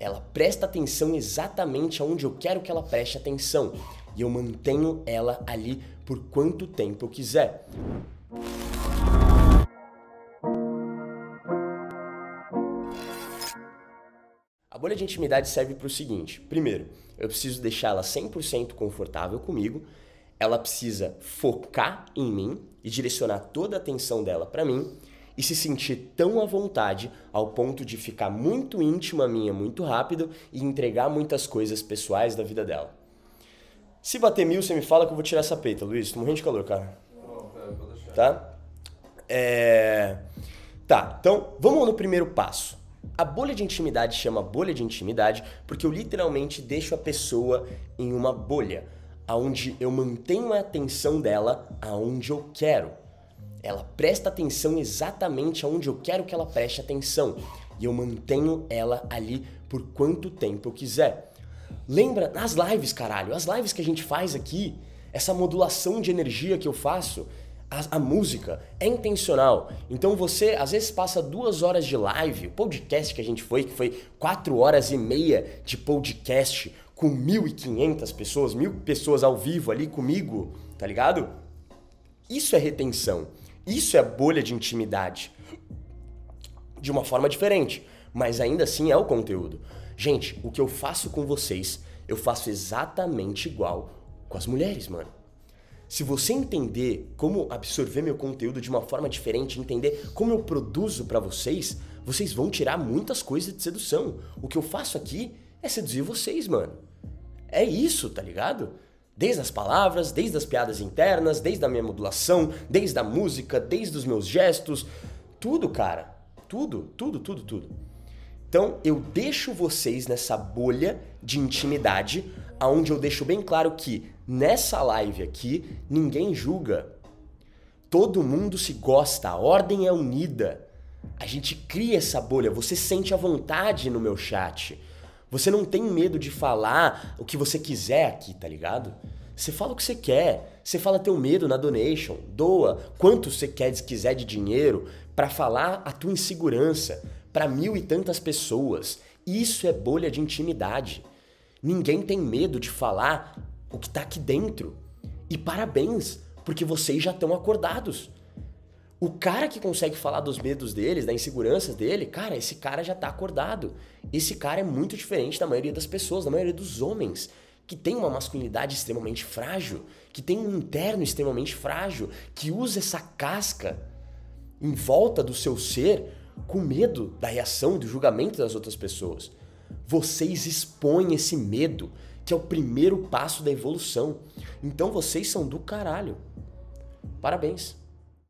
ela presta atenção exatamente aonde eu quero que ela preste atenção. E eu mantenho ela ali por quanto tempo eu quiser. A bolha de intimidade serve para o seguinte: primeiro, eu preciso deixá-la 100% confortável comigo, ela precisa focar em mim e direcionar toda a atenção dela para mim e se sentir tão à vontade ao ponto de ficar muito íntima minha muito rápido e entregar muitas coisas pessoais da vida dela. Se bater mil, você me fala que eu vou tirar essa peita, Luiz. Tô morrendo de calor, cara. Tá? É... Tá, então vamos no primeiro passo. A bolha de intimidade chama bolha de intimidade porque eu literalmente deixo a pessoa em uma bolha, aonde eu mantenho a atenção dela aonde eu quero. Ela presta atenção exatamente aonde eu quero que ela preste atenção e eu mantenho ela ali por quanto tempo eu quiser. Lembra nas lives, caralho, as lives que a gente faz aqui, essa modulação de energia que eu faço, a, a, música é intencional. Então você às vezes passa duas horas de live, o podcast que a gente foi, que foi quatro horas e meia de podcast com 1.500 pessoas, mil pessoas ao vivo ali comigo, tá ligado? Isso é retenção. Isso é bolha de intimidade. De uma forma diferente, mas ainda assim é o conteúdo. Gente, o que eu faço com vocês, eu faço exatamente igual com as mulheres, mano. Se você entender como absorver meu conteúdo de uma forma diferente, entender como eu produzo para vocês, vocês vão tirar muitas coisas de sedução. O que eu faço aqui é seduzir vocês, mano. É isso, tá ligado? Desde as palavras, desde as piadas internas, desde a minha modulação, desde a música, desde os meus gestos, tudo, cara. Tudo, tudo, tudo, tudo. Então, eu deixo vocês nessa bolha de intimidade, aonde eu deixo bem claro que nessa live aqui ninguém julga. Todo mundo se gosta, a ordem é unida. A gente cria essa bolha, você sente a vontade no meu chat. Você não tem medo de falar o que você quiser aqui, tá ligado? Você fala o que você quer. Você fala teu medo na donation. Doa quanto você quer, quiser de dinheiro para falar a tua insegurança para mil e tantas pessoas. Isso é bolha de intimidade. Ninguém tem medo de falar o que tá aqui dentro. E parabéns, porque vocês já estão acordados. O cara que consegue falar dos medos deles, da insegurança dele, cara, esse cara já tá acordado. Esse cara é muito diferente da maioria das pessoas, da maioria dos homens, que tem uma masculinidade extremamente frágil, que tem um interno extremamente frágil, que usa essa casca em volta do seu ser com medo da reação, do julgamento das outras pessoas. Vocês expõem esse medo, que é o primeiro passo da evolução. Então vocês são do caralho. Parabéns.